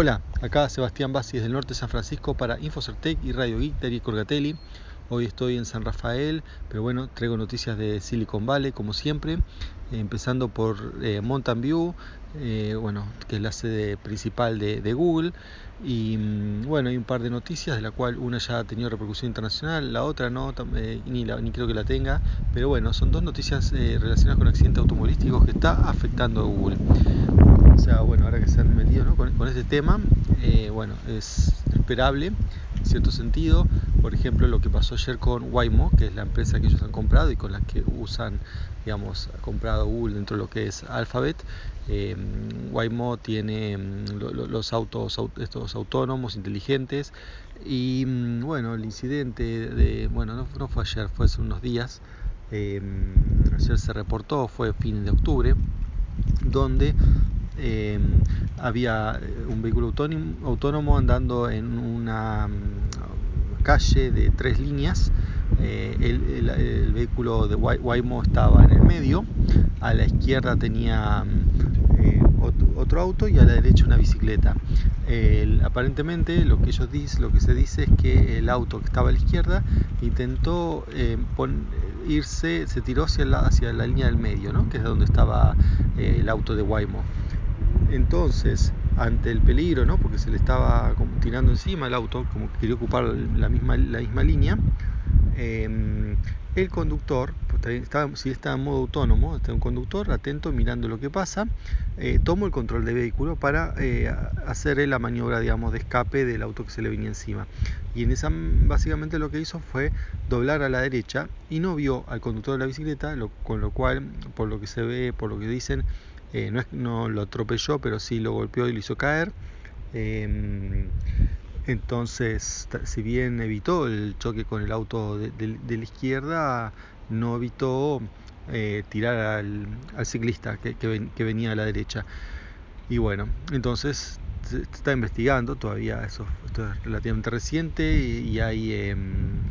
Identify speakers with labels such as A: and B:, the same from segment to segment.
A: Hola, acá Sebastián Basis del norte de San Francisco para Infocertec y Radio Geek y Corgatelli. Hoy estoy en San Rafael, pero bueno, traigo noticias de Silicon Valley como siempre, empezando por eh, Mountain View, eh, bueno, que es la sede principal de, Google. Y mm, bueno, hay un par de noticias, de la cual una ya ha tenido repercusión internacional, la otra no, eh, ni, ni creo que la tenga. Pero bueno, son dos noticias relacionadas con accidentes automovilísticos que está afectando a Google bueno, ahora que se han metido con, este tema, eh, bueno, es esperable cierto sentido. Por ejemplo, lo que pasó ayer con Waymo, que es la empresa que ellos han comprado y con la que usan, digamos, ha comprado Google dentro de lo que es Alphabet. Eh, Waymo tiene mm, los autos estos autónomos inteligentes y mm, bueno el incidente de bueno no, fue ayer fue hace unos días ayer se reportó fue fin de octubre donde Em, había eh, un vehículo autónomo, andando en una mm, calle de tres líneas. Eh, el, vehículo de Waymo estaba en el medio, a la izquierda tenía mm, eh, otro, auto y a la derecha una bicicleta. aparentemente lo que ellos dicen, lo que se dice es que el auto que estaba a la izquierda intentó irse, se tiró hacia la, hacia la línea del medio, ¿no? que es donde estaba el auto de Waymo. Entonces, ante el peligro, ¿no? porque se le estaba tirando encima el auto, como que quería ocupar la misma, la misma línea, em, el conductor, pues, si está en modo autónomo, está un conductor atento mirando lo que pasa, eh, tomó el control del vehículo para eh, hacer la maniobra digamos, de escape del auto que se le venía encima. Y en esa básicamente lo que hizo fue doblar a la derecha y no vio al conductor de la bicicleta, con lo cual, por lo que se ve, por lo que dicen, eh, no, es, no lo atropelló, pero sí lo golpeó y lo hizo caer. Em, entonces, si bien evitó el choque con el auto de, la izquierda, no evitó eh, tirar al, ciclista que, venía a la derecha. Y bueno, entonces se está investigando, todavía eso esto es relativamente reciente y, hay, em,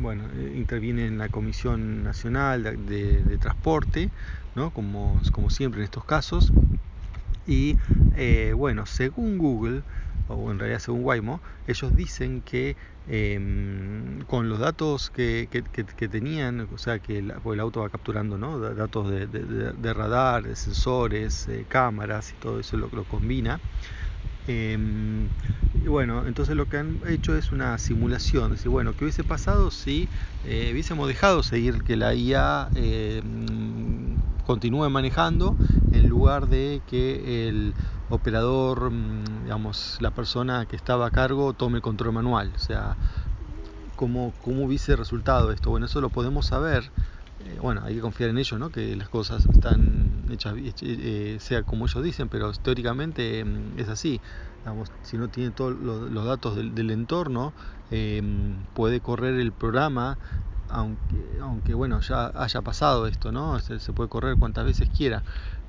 A: bueno, eh, interviene en la Comisión Nacional de Transporte ¿no? como, como siempre en estos casos. Y eh, bueno, según Google, o en realidad según Waymo, ellos dicen que em, con los datos que, que, tenían, o sea que el, el auto va capturando ¿no? datos de, de, radar, de sensores, eh, cámaras y todo eso lo, lo combina. Em, y bueno, entonces lo que han hecho es una simulación. Decir, bueno, ¿qué hubiese pasado si eh, hubiésemos dejado seguir que la IA em, continúe manejando en lugar de que el operador, mm, digamos, la persona que estaba a cargo tome el control manual? O sea, ¿cómo, cómo hubiese resultado esto? Bueno, eso lo podemos saber eh, bueno, hay que confiar en ellos, ¿no? que las cosas están hechas, eh, sea como ellos dicen, pero teóricamente mm, es así. si no tiene todos los, datos del, entorno, eh, puede correr el programa, aunque, aunque bueno, ya haya pasado esto, ¿no? Se, puede correr cuantas veces quiera.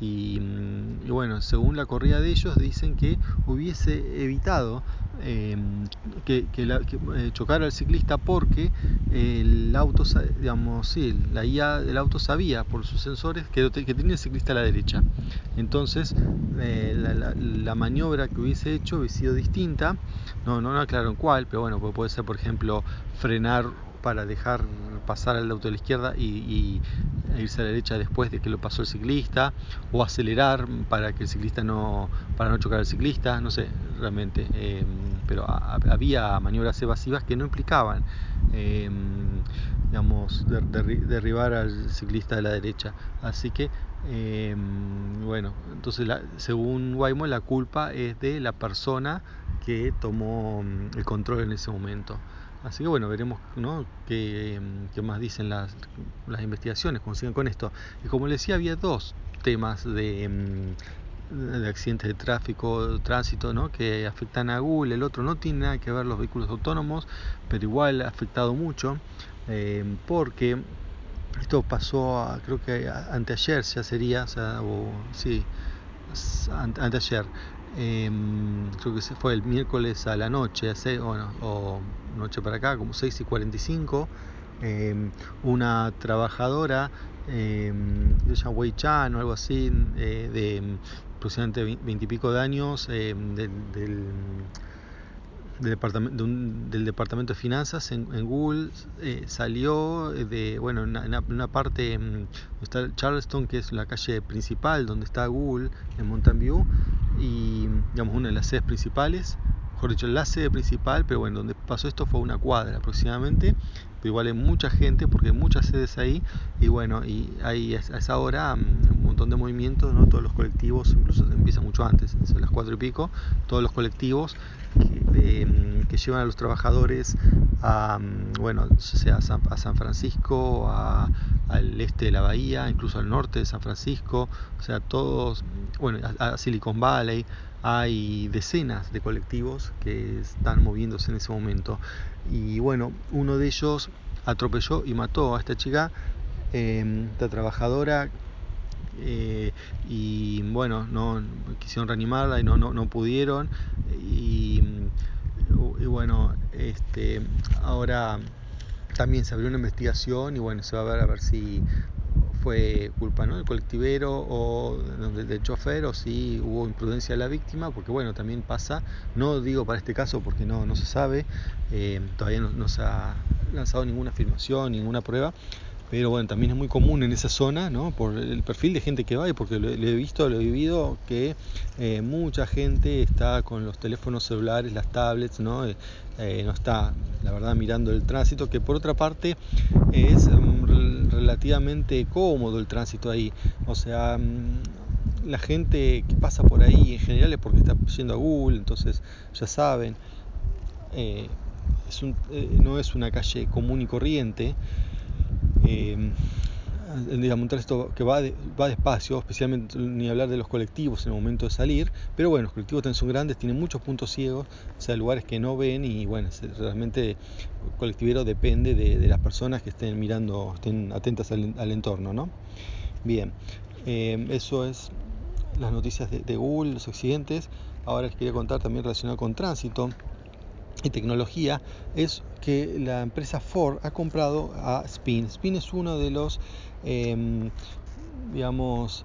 A: Mm, y, bueno, según la corrida de ellos, dicen que hubiese evitado em, que, eh, chocara el ciclista porque el auto, digamos, sí, la IA del auto sabía por sus sensores que, que tenía el ciclista a la derecha. Entonces, eh, la, maniobra que hubiese hecho hubiese sido distinta. No, no, no aclararon cuál, pero bueno, puede ser, por ejemplo, frenar para dejar pasar al auto de la izquierda y, irse a la derecha después de que lo pasó el ciclista o acelerar para que el ciclista no para no chocar al ciclista no sé realmente. Em, pero había maniobras evasivas que no implicaban em, digamos derribar al ciclista de la derecha. Así que em, bueno entonces según Waymo la culpa es de la persona que tomó el control en ese momento Así que bueno, veremos ¿no? qué, más dicen las, las investigaciones, cómo siguen con esto. Y como les decía, había dos temas de, mm, de accidentes de tráfico, tránsito, ¿no? que afectan a Google. El otro no tiene nada que ver los vehículos autónomos, pero igual ha afectado mucho, eh, porque esto pasó, creo que anteayer ya sería, o sea, o, sí, anteayer. Em, creo que fue el miércoles a la noche, bueno, o noche para acá, como 6 y 45, em, una trabajadora eh, se llama Wei Chan o algo así, eh, de aproximadamente veintipico de años, del, del, departamento, del, departamento de finanzas en, Google, salió de, bueno, en una, parte, donde está Charleston, que es la calle principal donde está Google, en Mountain View, y digamos una de las sedes principales, mejor dicho, la sede principal, pero bueno, donde pasó esto fue una cuadra aproximadamente, pero igual hay mucha gente porque hay muchas sedes ahí y bueno, y hay a esa hora mm, un montón de movimientos, ¿no? todos los colectivos, incluso empieza mucho antes, son las cuatro y pico, todos los colectivos que, mm, que llevan a los trabajadores a, mm, bueno, sea a San, Francisco, al este de la bahía, incluso al norte de San Francisco, o sea, todos, bueno, a Silicon Valley, hay decenas de colectivos que están moviéndose en ese momento. Y bueno, uno de ellos atropelló y mató a esta chica, em, esta trabajadora, eh, y bueno, no quisieron reanimarla y no, no, no pudieron. Y, y, bueno, este, ahora también se abrió una investigación y bueno, se va a ver a ver si fue culpa ¿no? del colectivero o del, chofer o si hubo imprudencia de la víctima, porque bueno, también pasa, no digo para este caso porque no, no se sabe, eh, todavía no, se ha lanzado ninguna afirmación, ninguna prueba, pero bueno, también es muy común en esa zona, ¿no? por el perfil de gente que va y porque lo, he visto, lo he vivido, que eh, mucha gente está con los teléfonos celulares, las tablets, ¿no? Eh, no está, la verdad, mirando el tránsito, que por otra parte es mm, relativamente cómodo el tránsito ahí, o sea, mm, la gente que pasa por ahí en general es porque está yendo a Google, entonces ya saben, eh, no es una calle común y corriente, eh, digamos, un tránsito que va, va despacio, especialmente ni hablar de los colectivos en el momento de salir, pero bueno, los colectivos también son grandes, tienen muchos puntos ciegos, o sea, lugares que no ven y bueno, realmente el colectivero depende de, las personas que estén mirando, estén atentas al, entorno, ¿no? Bien, eh, eso es las noticias de, de Google, los accidentes. Ahora les quería contar también relacionado con tránsito y tecnología es que la empresa Ford ha comprado a Spin. Spin es uno de los, em, digamos,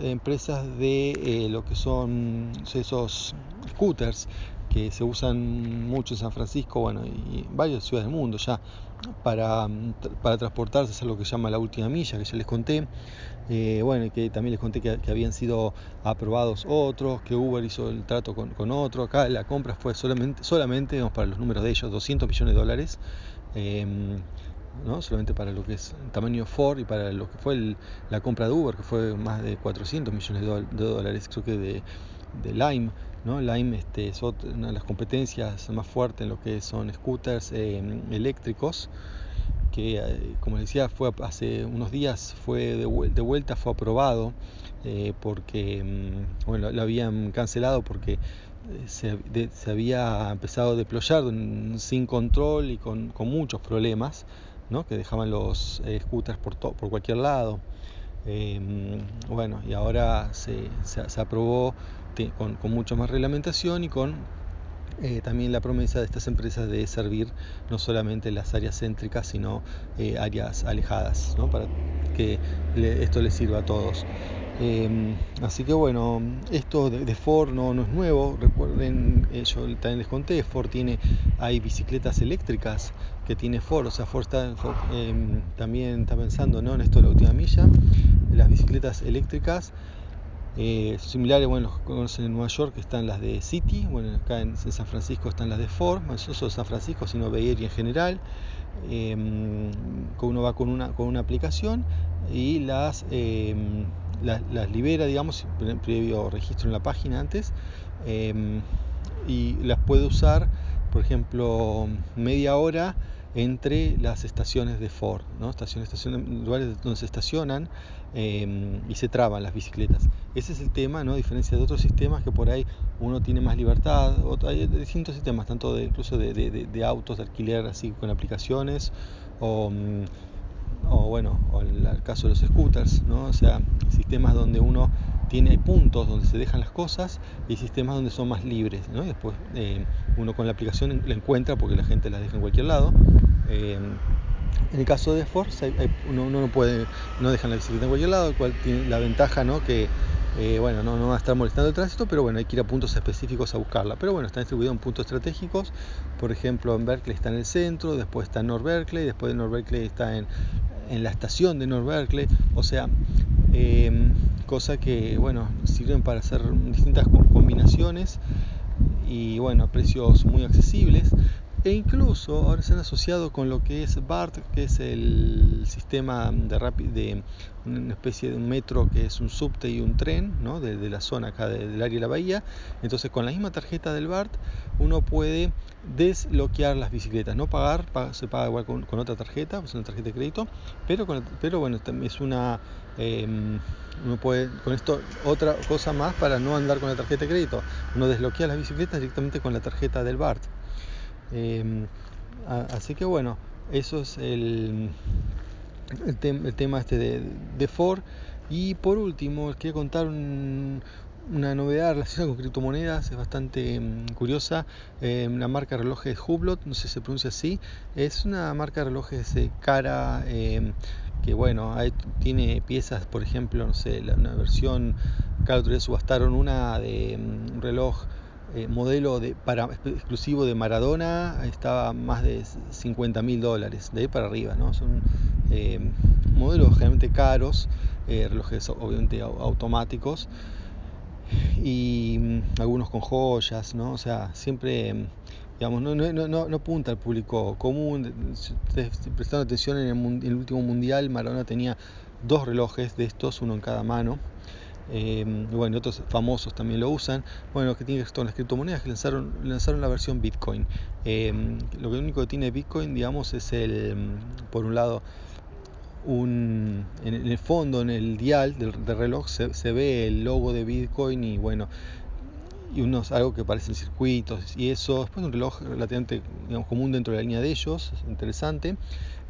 A: empresas de eh, lo que son esos scooters que se usan mucho en San Francisco, bueno, y varias ciudades del mundo ya, para, para transportarse, es algo que se llama la última milla, que ya les conté. Eh, bueno, y que también les conté que, habían sido aprobados otros, que Uber hizo el trato con, con otro. Acá la compra fue solamente, solamente para los números de ellos, 200 millones de dólares. Em, ¿no? solamente para lo que es el tamaño Ford y para lo que fue la compra de Uber, que fue más de 400 millones de, dólares, creo que de, de Lime. ¿no? Lime este, es una de las competencias más fuertes en lo que son scooters em, eléctricos que eh, como decía fue hace unos días fue de, vuelta fue aprobado eh, porque mm, bueno lo habían cancelado porque eh, se, se, había empezado a deployar sin control y con, con muchos problemas ¿no? que dejaban los scooters por, por cualquier lado mm, bueno y ahora se, se, aprobó con, con mucho más reglamentación y con eh, también la promesa de estas empresas de servir no solamente las áreas céntricas, sino eh, áreas alejadas, ¿no? para que esto les sirva a todos. Em, así que bueno, esto de, Ford no, es nuevo, recuerden, eh, yo también les conté, Ford tiene, hay bicicletas eléctricas que tiene Ford, o sea, Ford, está, em, también está pensando ¿no? en esto de la última milla, las bicicletas eléctricas eh, similares, bueno, conocen en Nueva York están las de City, bueno, acá en, San Francisco están las de Ford, no solo San Francisco, sino Bay Area en general. Eh, uno va con una, con una aplicación y las, em, las, libera, digamos, previo registro en la página antes, em, y las puede usar, por ejemplo, media hora entre las estaciones de Ford, ¿no? estaciones, lugares donde se estacionan em, y se traban las bicicletas. Ese es el tema, ¿no? a diferencia de otros sistemas que por ahí uno tiene más libertad, hay distintos sistemas, tanto de, incluso de, de, autos de alquiler así con aplicaciones o, mm, o bueno, o el, el, caso de los scooters, ¿no? o sea, sistemas donde uno tiene puntos donde se dejan las cosas y sistemas donde son más libres. después eh, uno con la aplicación la encuentra porque la gente las deja en cualquier lado. Eh, En el caso de Force, uno, no puede, no dejan la bicicleta en cualquier lado, cual tiene la ventaja ¿no? que eh, bueno, no, no, va a estar molestando el tránsito, pero bueno, hay que ir a puntos específicos a buscarla. Pero bueno, está distribuido en puntos estratégicos, por ejemplo, en Berkeley está en el centro, después está en North Berkeley, después de North Berkeley está en, en la estación de North Berkeley, o sea, eh, cosa que, bueno, sirven para hacer distintas combinaciones y, bueno, a precios muy accesibles. E incluso ahora se han asociado con lo que es BART, que es el sistema de, de una especie de metro que es un subte y un tren ¿no? de, la zona acá del área de la bahía. Entonces con la misma tarjeta del BART uno puede desbloquear las bicicletas, no pagar, se paga igual con, otra tarjeta, es una tarjeta de crédito, pero, pero bueno, es una... Em, uno puede, con esto, otra cosa más para no andar con la tarjeta de crédito. Uno desbloquea las bicicletas directamente con la tarjeta del BART. Em, así que bueno, eso es el, tema este de, Ford. Y por último, quiero contar una novedad relacionada con criptomonedas, es bastante em, curiosa. Em, la marca de relojes Hublot, no sé si se pronuncia así, es una marca de relojes cara que bueno, tiene piezas, por ejemplo, no sé, una versión, cada otro día subastaron una de un reloj eh, modelo de, para, exclusivo de Maradona estaba más de 50 mil dólares, de ahí para arriba, ¿no? Son eh, modelos generalmente caros, eh, relojes obviamente automáticos y mm, algunos con joyas, ¿no? O sea, siempre, digamos, no, no, no, no apunta al público común. Prestando atención en el, en el último mundial, Maradona tenía dos relojes de estos, uno en cada mano. Eh, bueno, otros famosos también lo usan. Bueno, que tiene que ver con las criptomonedas que lanzaron, lanzaron la versión Bitcoin. Eh, lo único que tiene Bitcoin, digamos, es el, por un lado, un, en el fondo, en el dial del, reloj, se, ve el logo de Bitcoin y bueno, y unos algo que parecen circuitos y eso. Después un reloj relativamente común dentro de la línea de ellos, es interesante.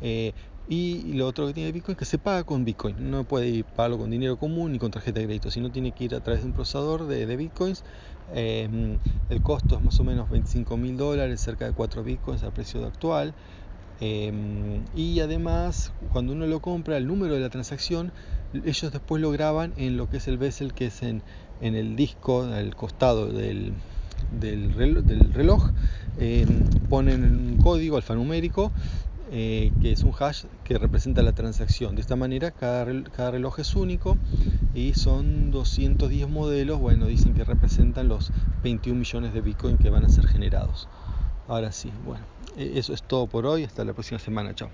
A: Eh, y lo otro que tiene Bitcoin es que se paga con Bitcoin. No puede ir pagarlo con dinero común ni con tarjeta de crédito, sino tiene que ir a través de un procesador de, Bitcoins. Em, el costo es más o menos 25 mil dólares, cerca de 4 Bitcoins al precio actual. Em, y además, cuando uno lo compra, el número de la transacción, ellos después lo graban en lo que es el bezel, que es en, en el disco, al costado del, reloj, em, ponen un código alfanumérico eh, que es un hash que representa la transacción. De esta manera cada, cada reloj es único y son 210 modelos, bueno, dicen que representan los 21 millones de Bitcoin que van a ser generados. Ahora sí, bueno, e-, eso es todo por hoy, hasta la próxima semana, chao.